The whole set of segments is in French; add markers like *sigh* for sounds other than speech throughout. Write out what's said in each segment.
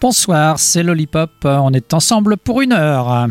Bonsoir, c'est Lollipop. On est ensemble pour une heure.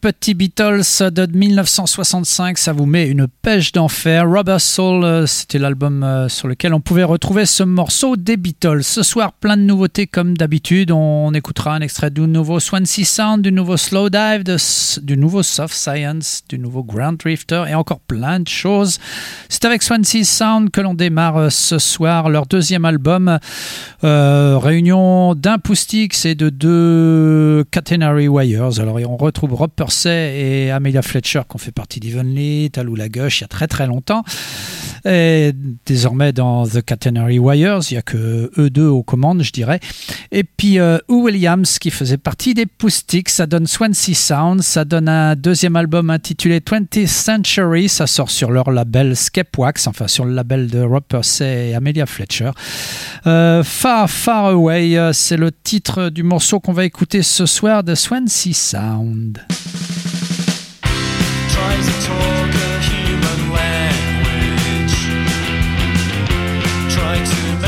Petit Beatles de 1965, ça vous met une pêche d'enfer. Rubber Soul, euh, c'était l'album euh, sur lequel on pouvait retrouver ce morceau des Beatles. Ce soir, plein de nouveautés comme d'habitude. On écoutera un extrait du nouveau Swansea Sound, du nouveau Slow Dive, du nouveau Soft Science, du nouveau Grand Drifter et encore plein de choses. C'est avec Swansea Sound que l'on démarre euh, ce soir leur deuxième album. Réunion d'un Poustix et de deux Catenary Wires. Alors on retrouve Rob Et Amelia Fletcher qui ont fait partie d'Evenly, Talou la il y a très très longtemps. Et désormais dans The Catenary Wires, il n'y a que eux deux aux commandes, je dirais. Et puis euh, Williams qui faisait partie des Poustix, ça donne Swansea Sound, ça donne un deuxième album intitulé 20th Century, ça sort sur leur label Skepwax, enfin sur le label de Rob Pursey et Amelia Fletcher. Euh, Far Far Away, euh, c'est le titre du morceau qu'on va écouter ce soir de Swansea Sound.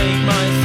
Make my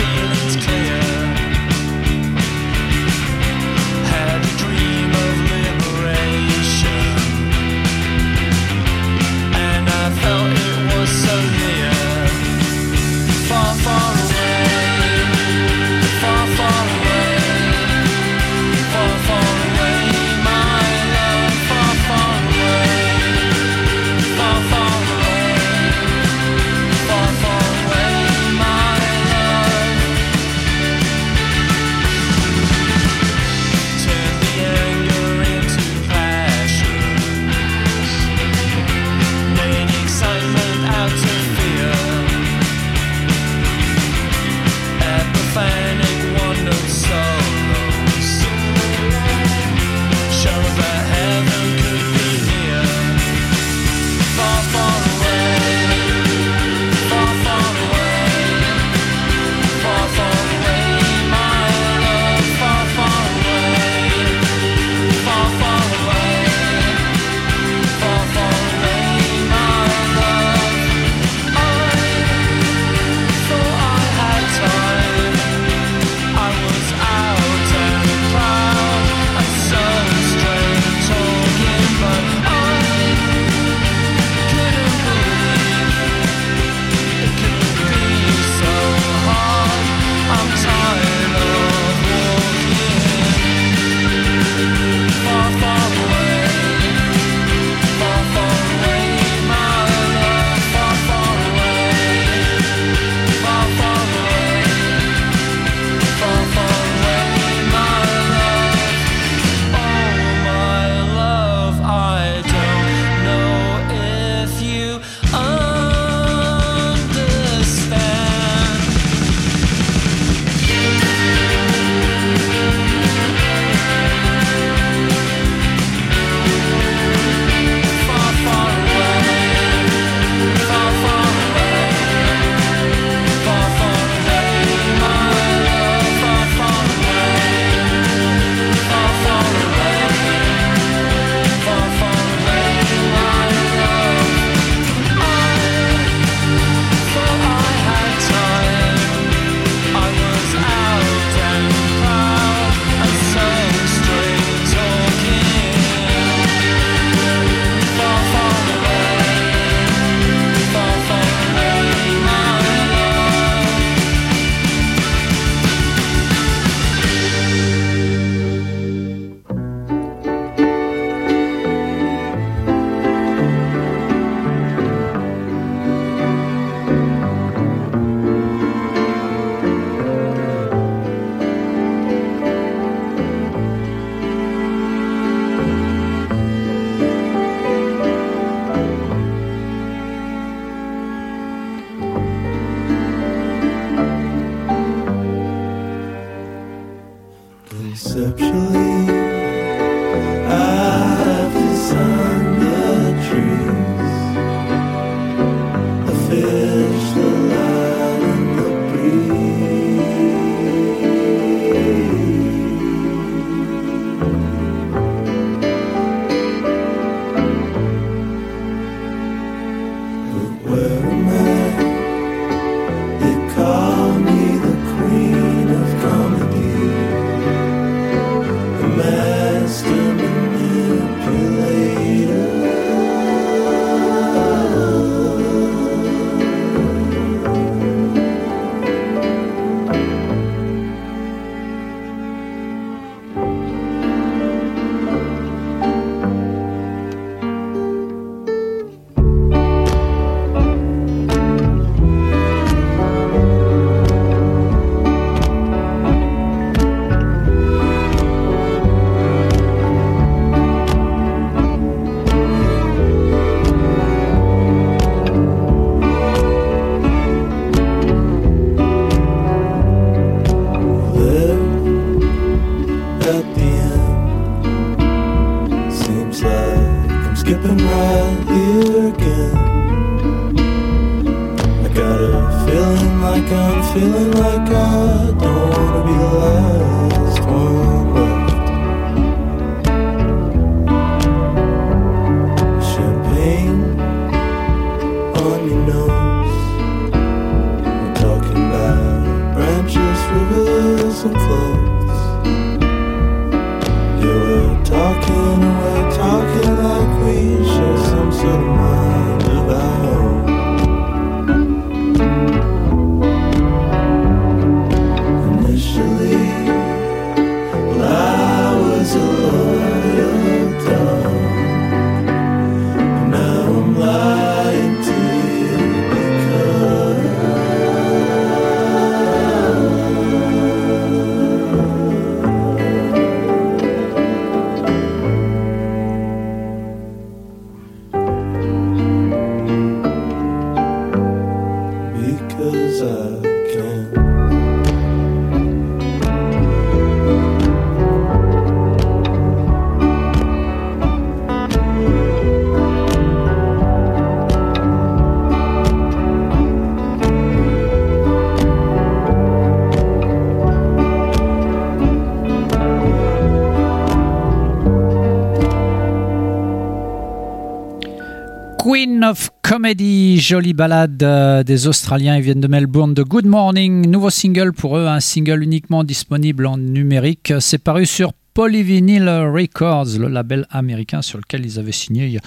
of Comedy, jolie balade euh, des Australiens. Ils viennent de Melbourne de Good Morning. Nouveau single pour eux, un single uniquement disponible en numérique. C'est paru sur Polyvinyl Records, le label américain sur lequel ils avaient signé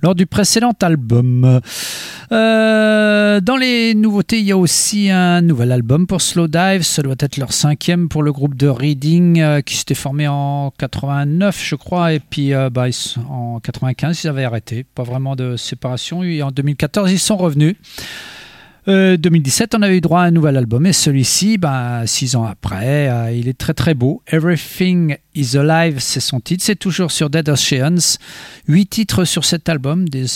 lors du précédent album. Euh, dans les nouveautés, il y a aussi un nouvel album pour Slow Dive. Ça doit être leur cinquième pour le groupe de Reading euh, qui s'était formé en 89, je crois. Et puis euh, bah, en 95, ils avaient arrêté. Pas vraiment de séparation. Et en 2014, ils sont revenus. 2017, on avait eu droit à un nouvel album et celui-ci, ben, six ans après, il est très très beau. Everything is Alive, c'est son titre. C'est toujours sur Dead Oceans. Huit titres sur cet album, des,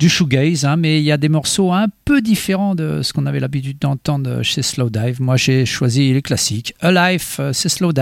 du shoegaze, hein, mais il y a des morceaux un peu différents de ce qu'on avait l'habitude d'entendre chez Slow Dive. Moi, j'ai choisi les classiques. Alive, euh, c'est Slow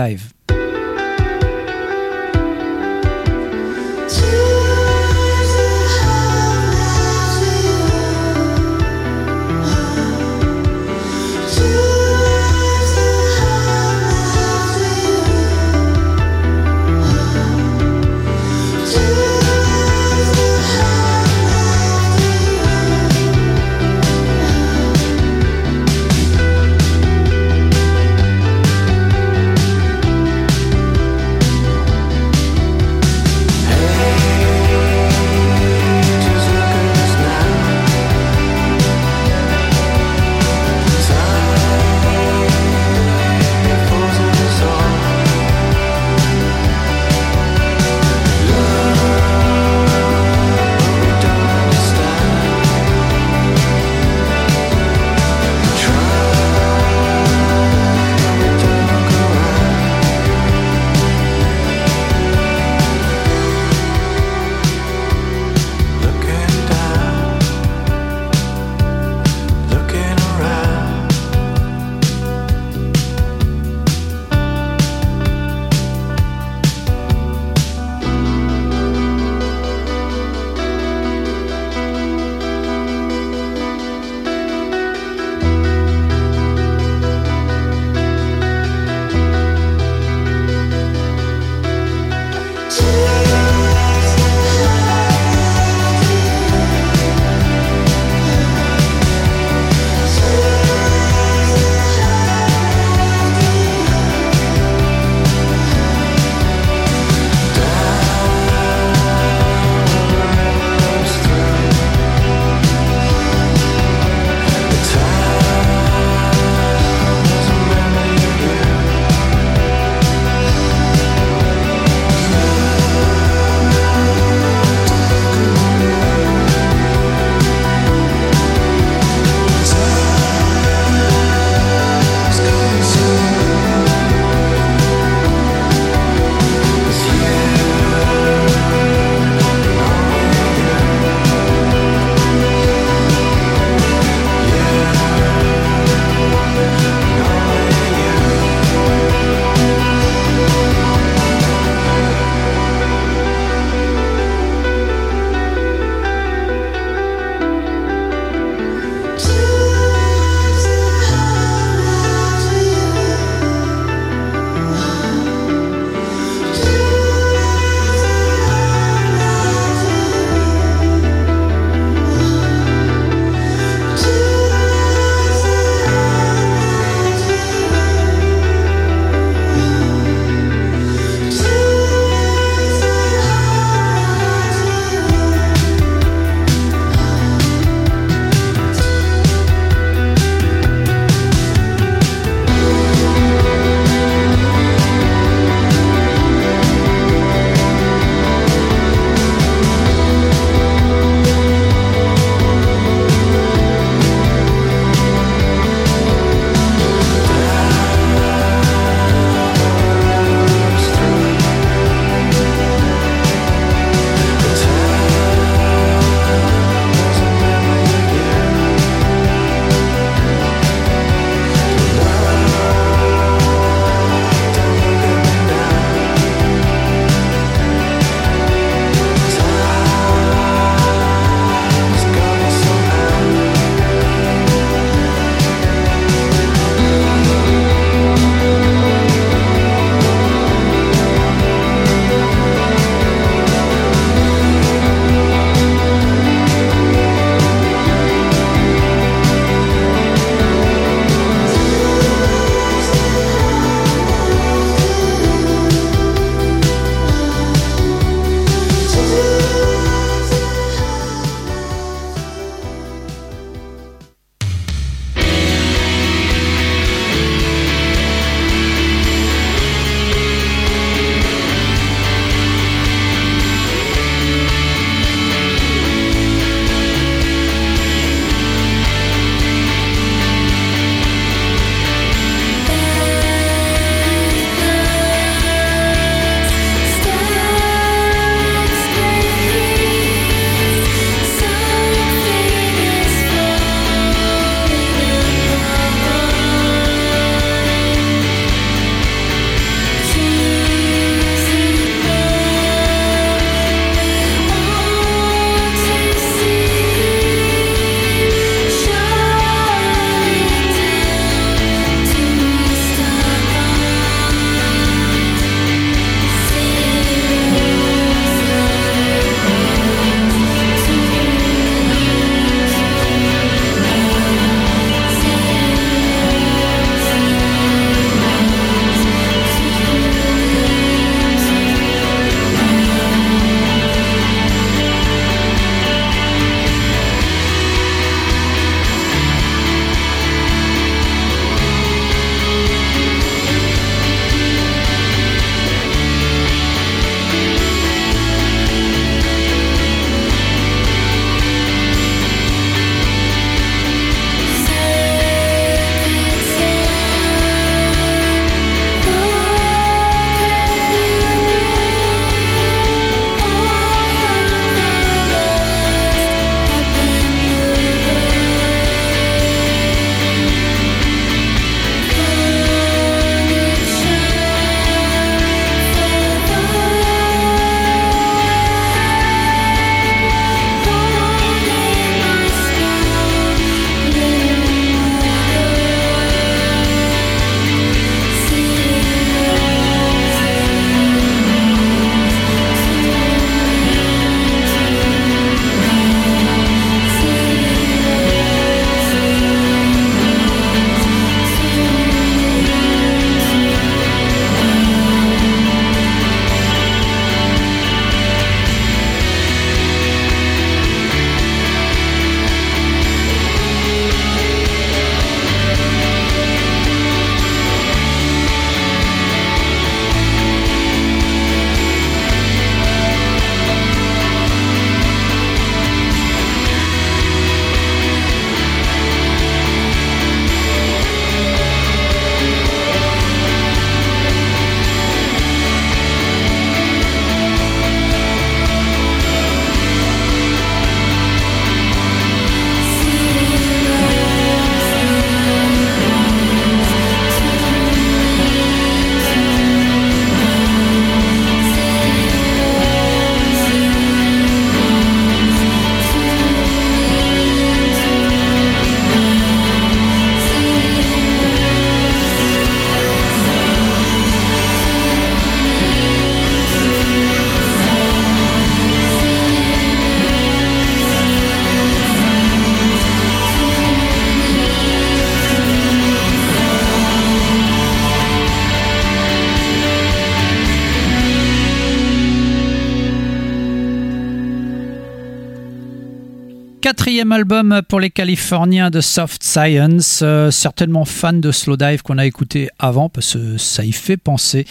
Quatrième album pour les Californiens de Soft Science, euh, certainement fan de Slowdive qu'on a écouté avant parce que ça y fait penser.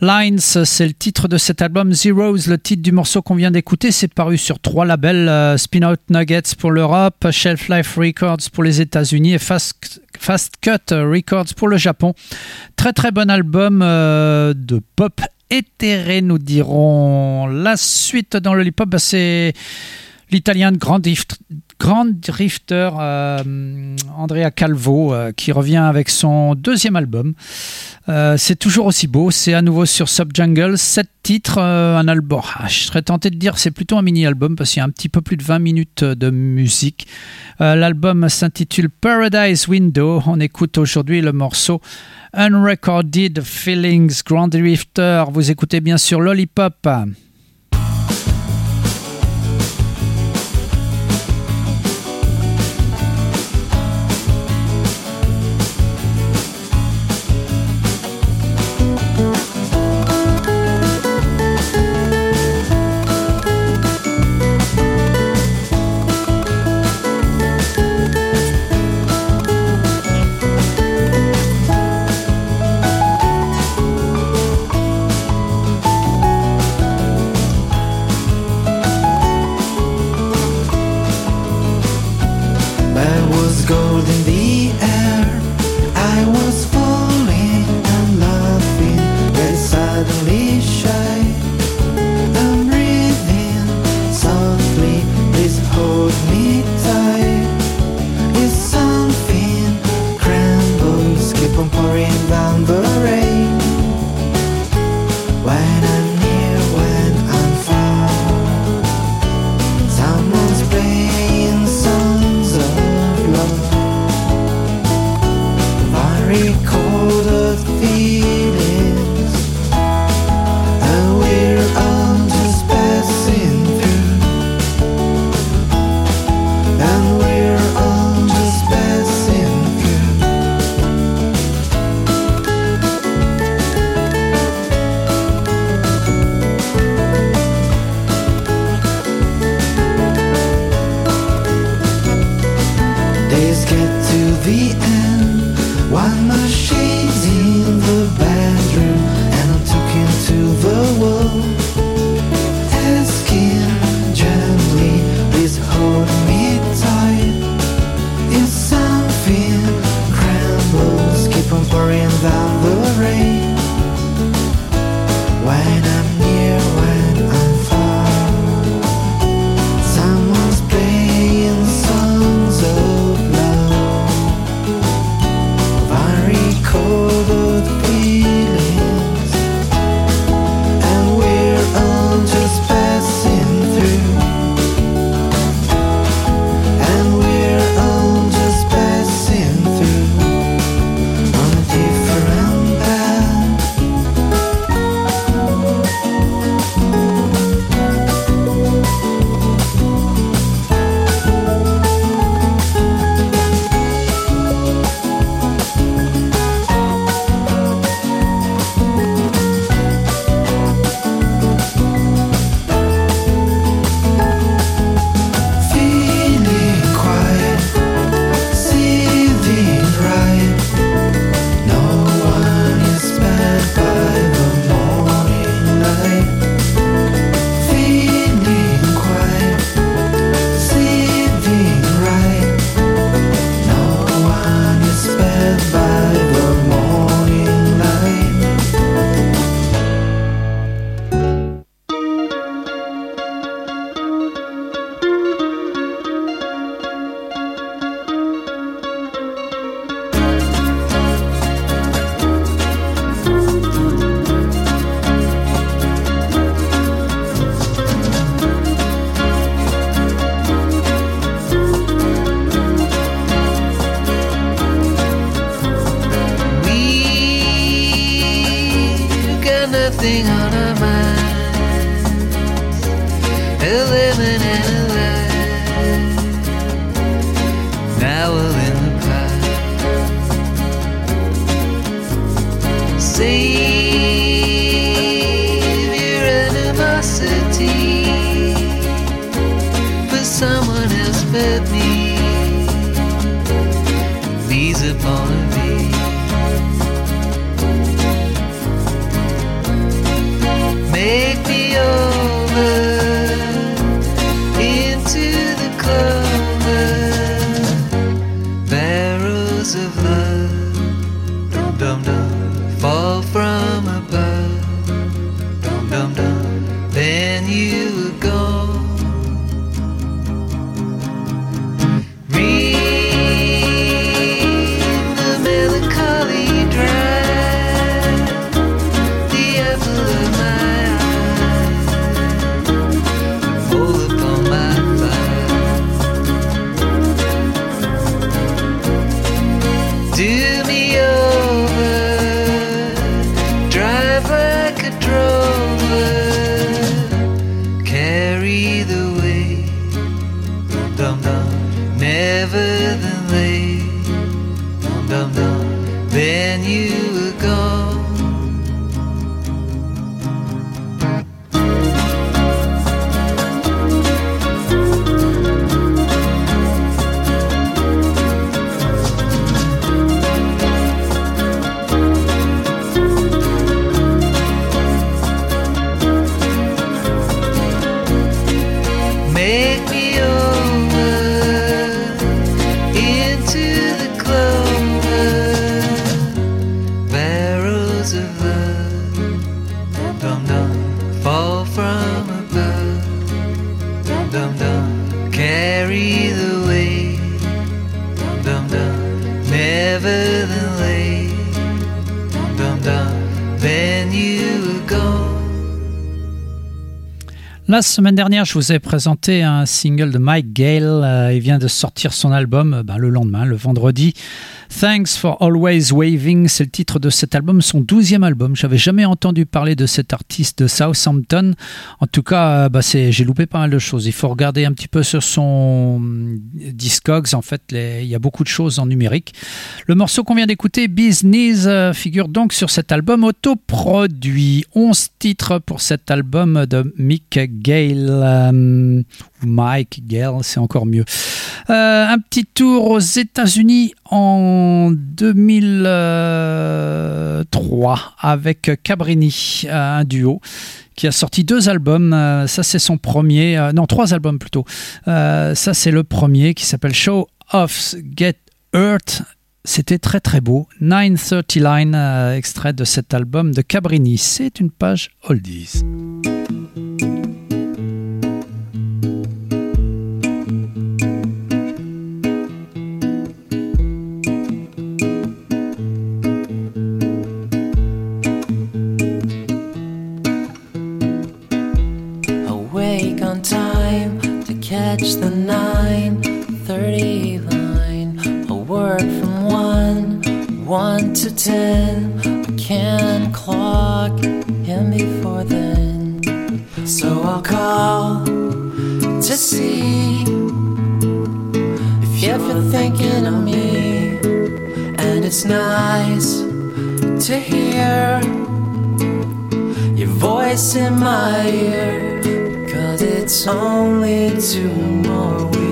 Lines, c'est le titre de cet album. Zeros, le titre du morceau qu'on vient d'écouter, c'est paru sur trois labels euh, Spin Out Nuggets pour l'Europe, Shelf Life Records pour les États-Unis et Fast, Fast Cut Records pour le Japon. Très très bon album euh, de pop éthéré, nous dirons. La suite dans le hip-hop, bah, c'est l'italien de Grand, Drift, Drifter euh, Andrea Calvo euh, qui revient avec son deuxième album. Euh, c'est toujours aussi beau, c'est à nouveau sur Subjungle, sept titres, un album. Ah, je serais tenté de dire c'est plutôt un mini-album parce qu'il y a un petit peu plus de 20 minutes de musique. L'album s'intitule Paradise Window. On écoute aujourd'hui le morceau Unrecorded Feelings Grand Drifter. Vous écoutez bien sûr Lollipop. when you. La semaine dernière, je vous ai présenté un single de Mike Gale. Euh, il vient de sortir son album euh, ben, le lendemain, le vendredi. Thanks for Always Waving, c'est le titre de cet album, son douzième album. J'avais jamais entendu parler de cet artiste de Southampton. En tout cas, euh, bah, j'ai loupé pas mal de choses. Il faut regarder un petit peu sur son hum, Discogs. En fait, il y a beaucoup de choses en numérique. Le morceau qu'on vient d'écouter, Business, euh, figure donc sur cet album autoproduit. 11 titres pour cet album de Mick Gale. euh, Mike Gale, c'est encore mieux. Euh, un petit tour aux États-Unis en 2003 avec Cabrini, euh, un duo qui a sorti deux albums. Euh, ça, c'est son premier. euh, non, trois albums plutôt. Euh, ça, c'est le premier qui s'appelle Show Offs Get Hurt. C'était très très beau. 930 Line, euh, extrait de cet album de Cabrini. C'est une page oldies. Catch the 9:30 line. A word from one, one to ten. I can't clock him before then. So I'll call to see if you're thinking of me. And it's nice to hear your voice in my ear. It's only two more weeks.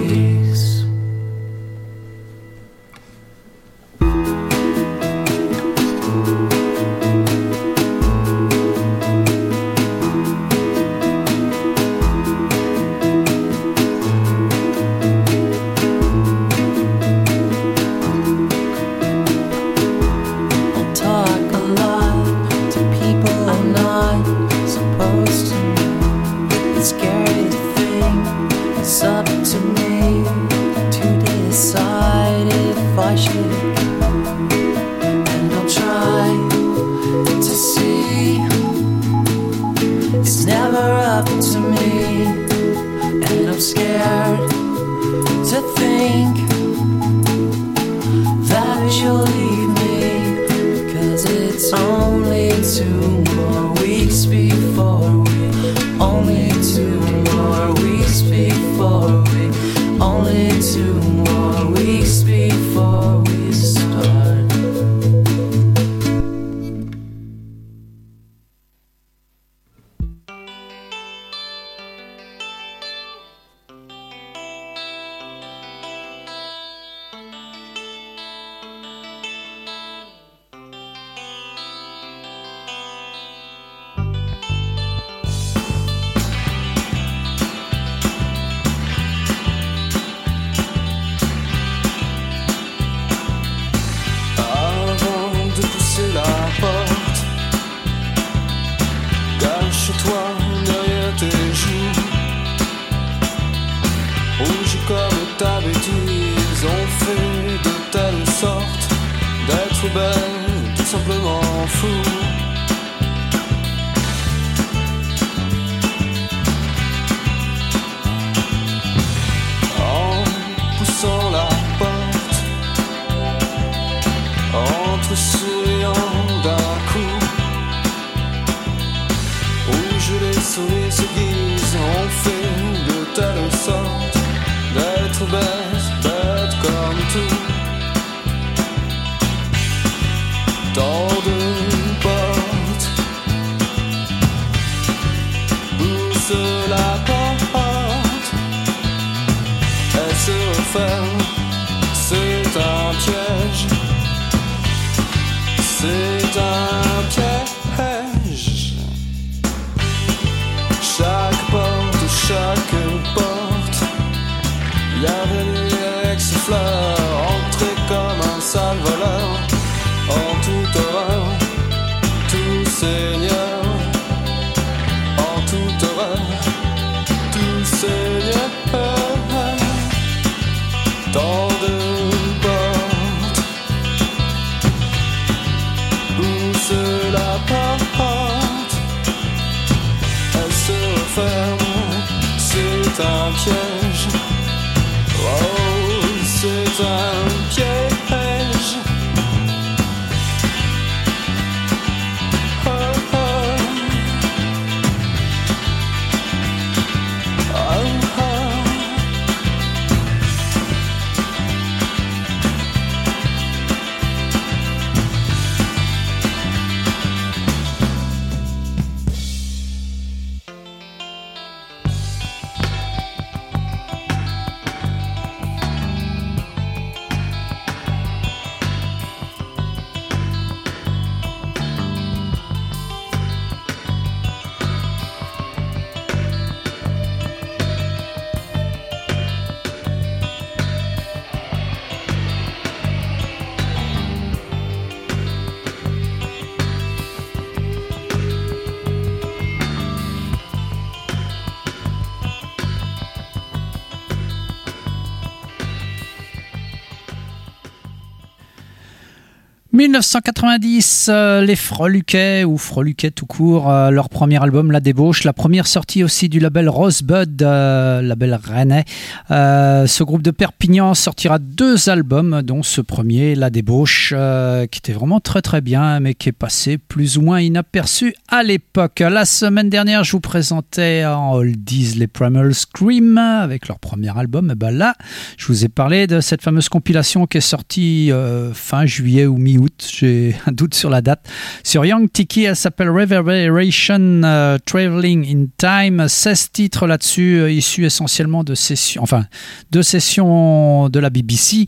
C'est un piège, c'est un piège. 1990, euh, les Freluquets, ou Freluquets tout court, euh, leur premier album, La Débauche, la première sortie aussi du label Rosebud, euh, label rennais. Ce groupe de Perpignan sortira deux albums, dont ce premier, La Débauche, qui était vraiment très très bien, mais qui est passé plus ou moins inaperçu à l'époque. La semaine dernière, je vous présentais en oldies les Primal Scream, avec leur premier album. Et ben là, je vous ai parlé de cette fameuse compilation qui est sortie fin juillet ou mi-août, j'ai *laughs* un doute sur la date. Sur Young Tiki, elle s'appelle Reverberation euh, Traveling in Time. 16 titres là-dessus, euh, issus essentiellement de sessions, enfin, de sessions de la BBC,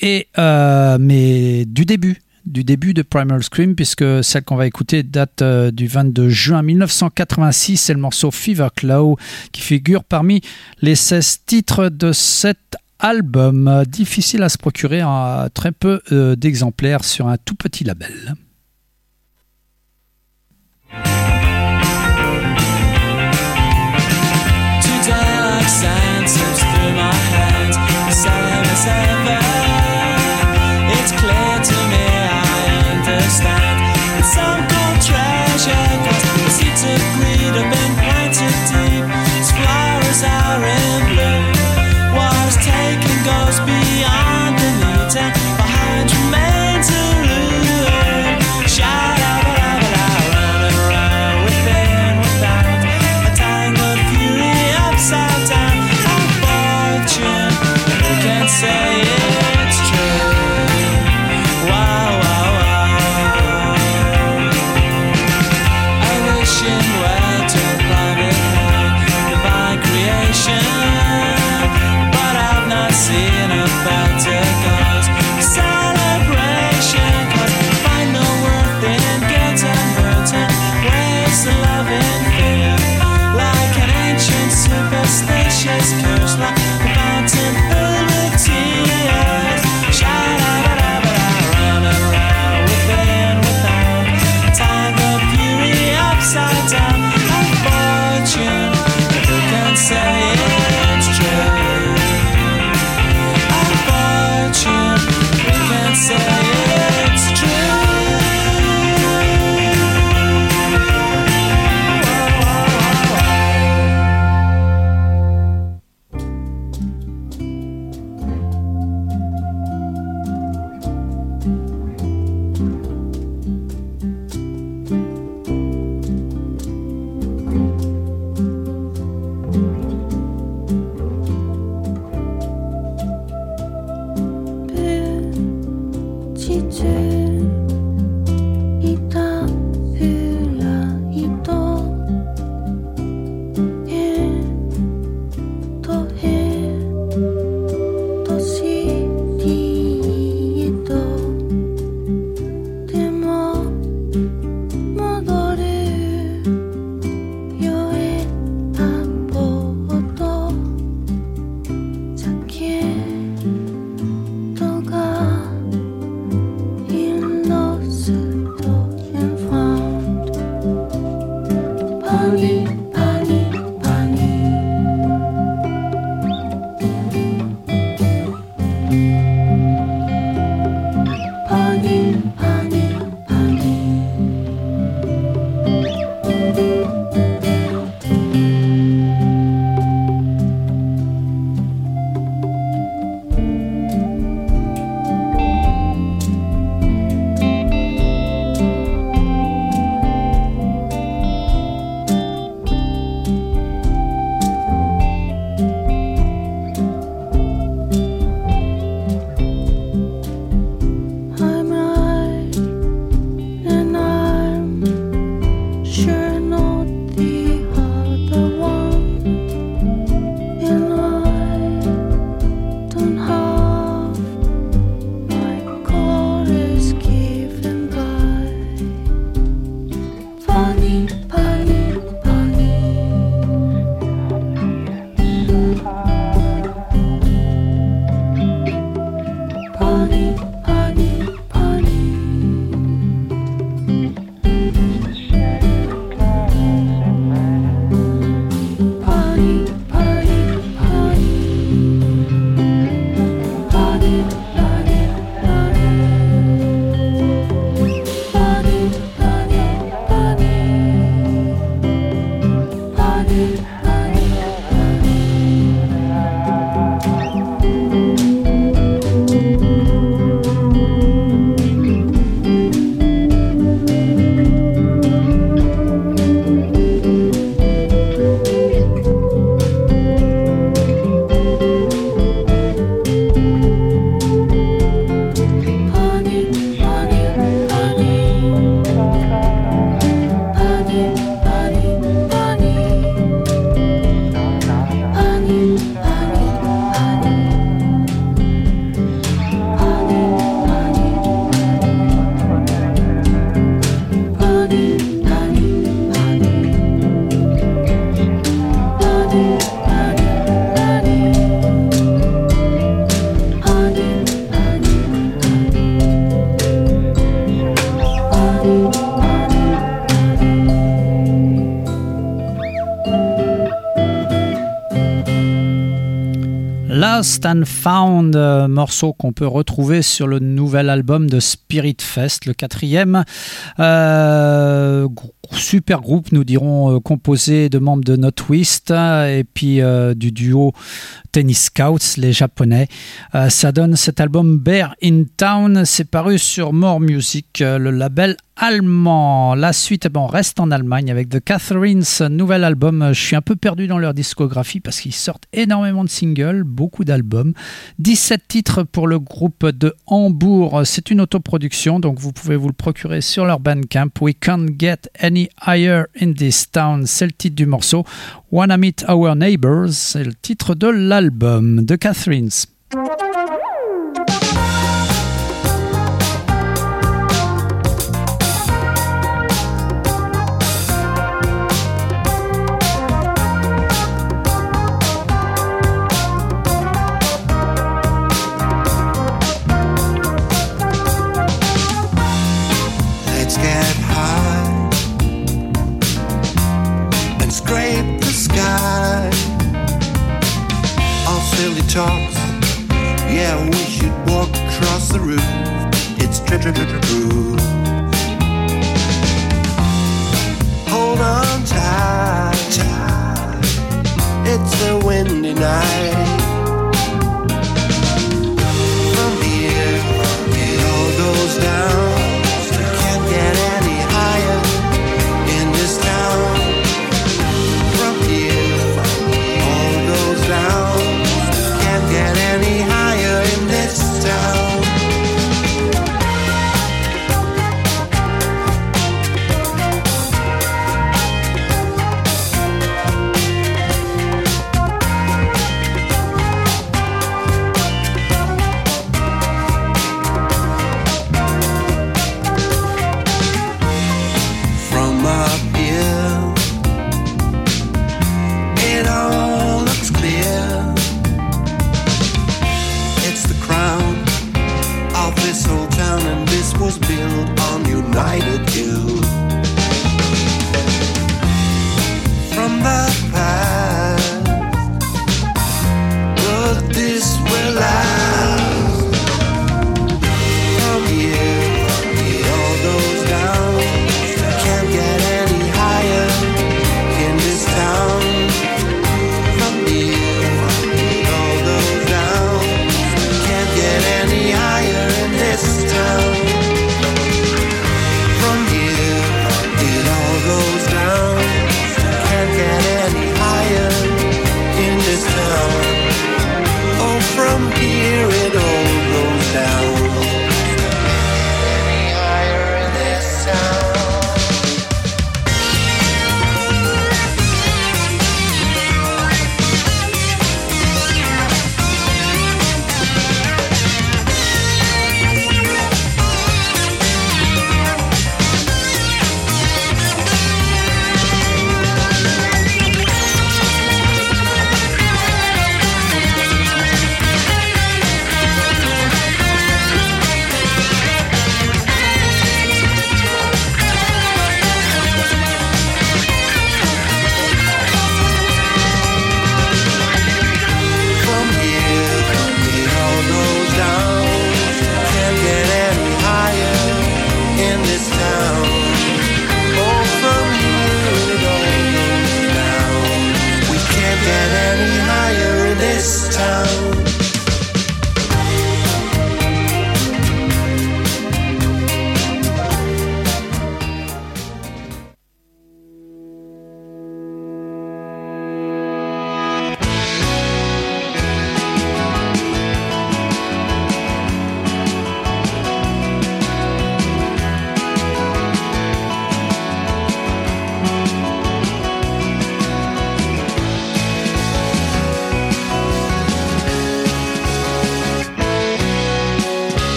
et, euh, mais du début du début de Primal Scream, puisque celle qu'on va écouter date du 22 juin 1986. C'est le morceau Fever Claw qui figure parmi les 16 titres de cet album. Difficile à se procurer en très peu euh, d'exemplaires sur un tout petit label. siento Lost and Found, euh, morceau qu'on peut retrouver sur le nouvel album de Spirit Fest, le quatrième. Euh, super groupe, nous dirons, euh, composé de membres de No Twist euh, et puis du duo Tennis Scouts, les japonais. Euh, ça donne cet album Bear in Town, c'est paru sur More Music, euh, le label allemand. La suite, eh ben, on reste en Allemagne avec The Catherines, nouvel album. Je suis un peu perdu dans leur discographie parce qu'ils sortent énormément de singles, beaucoup d'albums. 17 titres pour le groupe de Hambourg. C'est une autoproduction, donc vous pouvez vous le procurer sur leur Bandcamp. We can't get any higher in this town. C'est le titre du morceau. Wanna Meet Our Neighbors, c'est le titre de l'album The Catherines. *laughs* Hold on tight, tight. It's a windy night.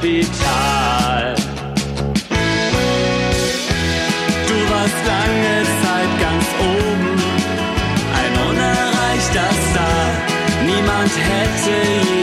Kapital. Du warst lange Zeit ganz oben, ein unerreichter Star. Niemand hätte je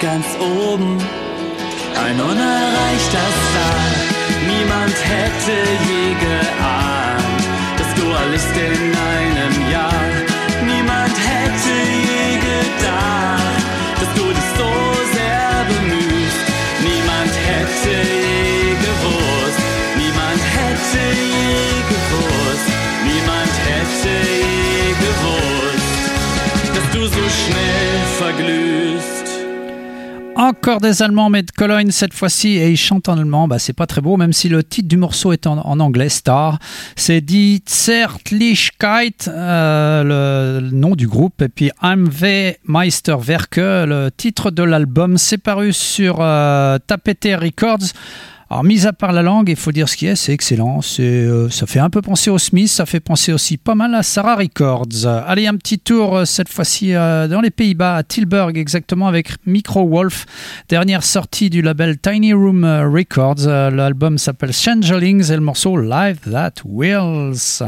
ganz oben, ein unerreichter Star. Niemand hätte je geahnt, dass du alles in einem Jahr. Niemand hätte je gedacht, dass du dich so sehr bemühst. Niemand hätte je gewusst, niemand hätte je gewusst, niemand hätte je Encore des Allemands, mais de Cologne cette fois-ci, et ils chantent en allemand. Bah, c'est pas très beau, même si le titre du morceau est en, anglais, Star. C'est Die Zärtlichkeit, euh, le nom du groupe, et puis I'm the Meisterwerke, le titre de l'album. C'est paru sur euh, Tapete Records. Alors, mis à part la langue, il faut dire ce qui est, c'est excellent. Euh, ça fait un peu penser au Smith, ça fait penser aussi pas mal à Sarah Records. Allez, un petit tour euh, cette fois-ci euh, dans les Pays-Bas, à Tilburg exactement, avec Micro Wolf, dernière sortie du label Tiny Room Records. L'album s'appelle Changelings et le morceau Live That Wills.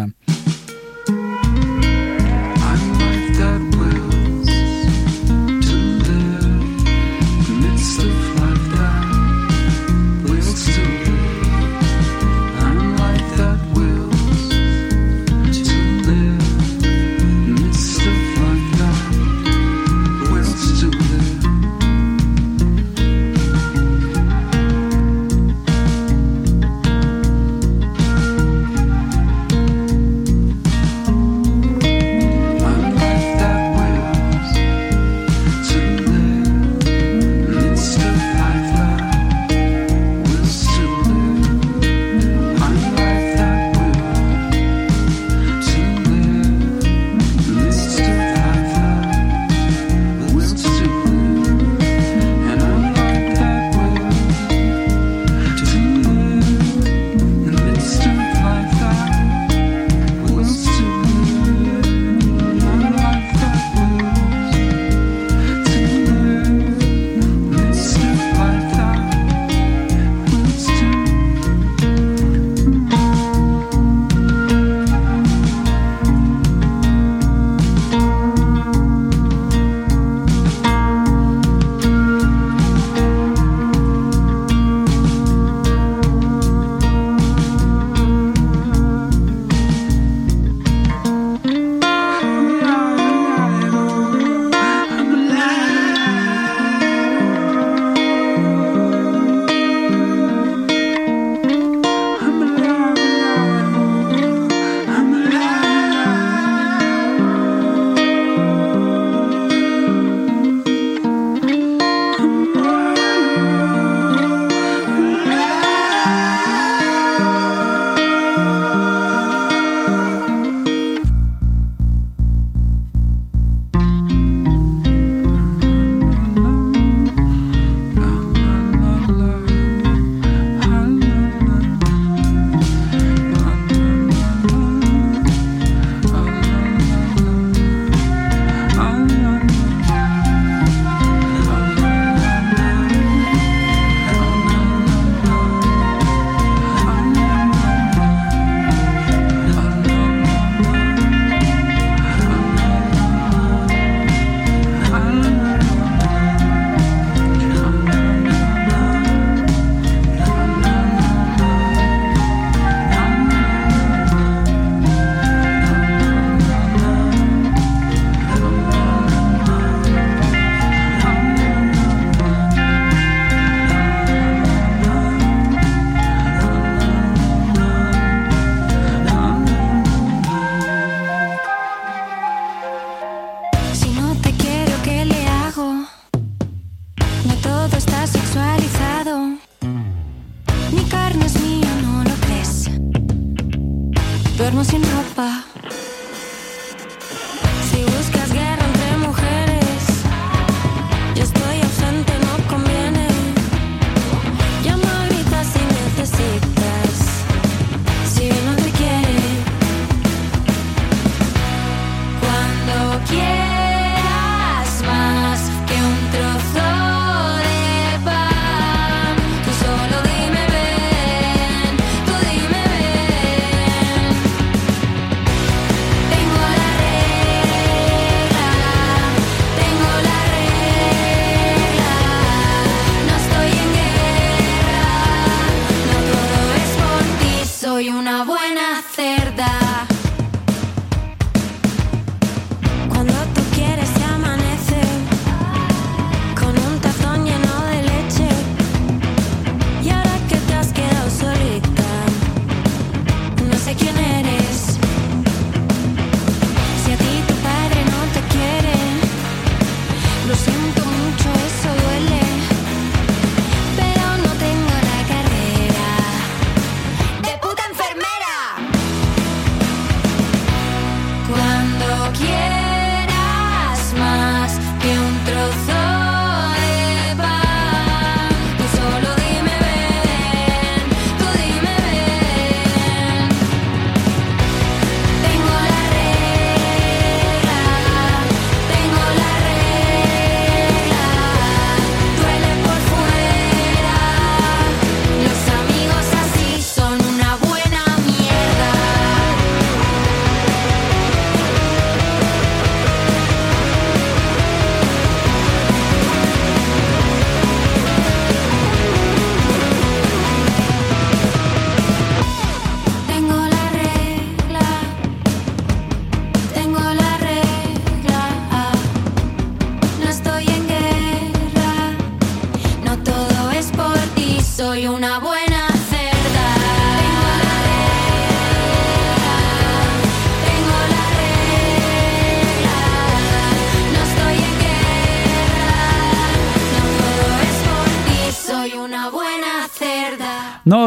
Duermo sin ropa.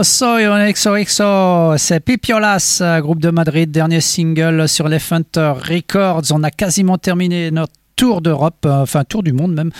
XOXO, c'est Pipiolas, euh, groupe de Madrid, dernier single sur Elephant Records. On a quasiment terminé notre tour d'Europe, euh, enfin tour du monde même.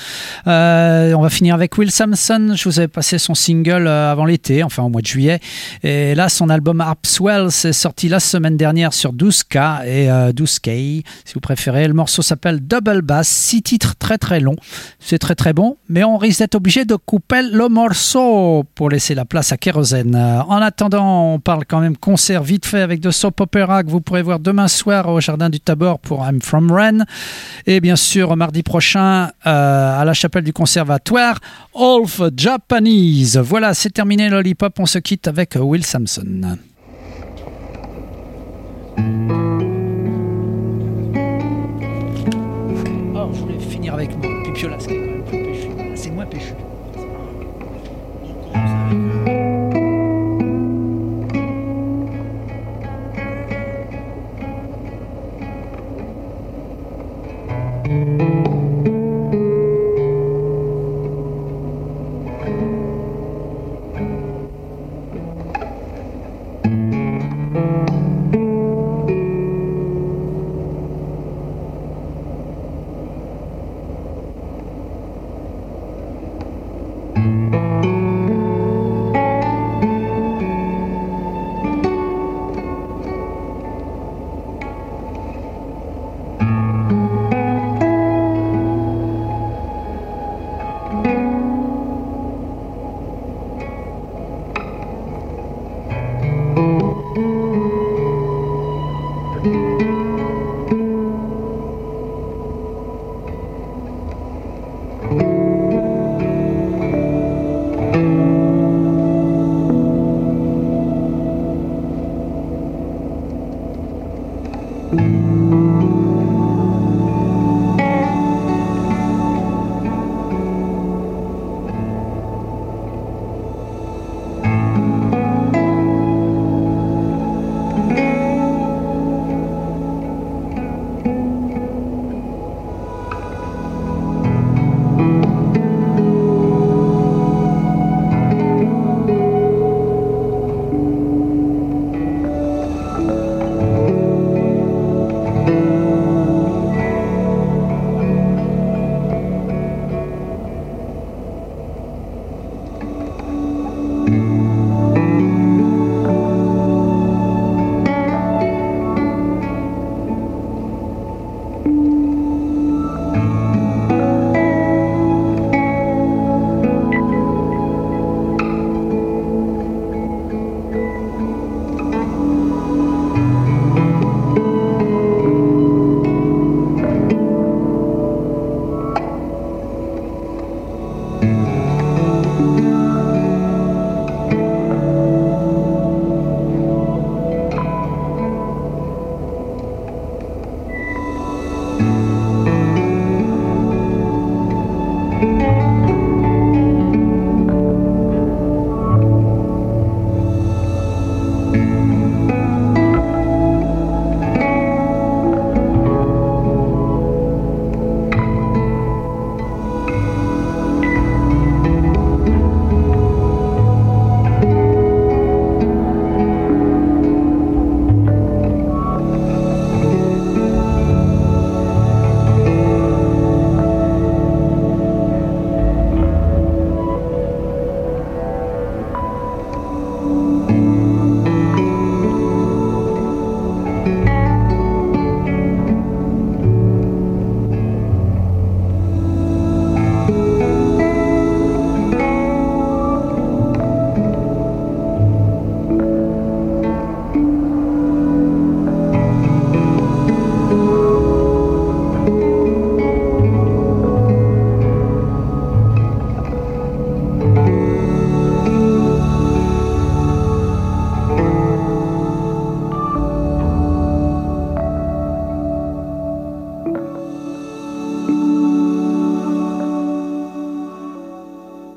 Euh, on va finir avec Will Sampson. Je vous avais passé son single euh, avant l'été, enfin au mois de juillet. Et là, son album Harpswell est sorti la semaine dernière sur 12K et euh, 12K, si vous préférez. Le morceau s'appelle Double Bass, six titres très très longs. C'est très très bon, mais on risque d'être obligé de couper le morceau pour laisser la place à Kérosène. En attendant, on parle quand même concert vite fait avec de soap opera que vous pourrez voir demain soir au Jardin du Tabor pour I'm From Rennes. Et bien sûr, sûr mardi prochain euh, à la chapelle du conservatoire, Wolf Japanese. Voilà, c'est terminé Lollipop, on se quitte avec Will Sampson. Oh, je voulais finir avec mon pipiola, c'est moins péchu.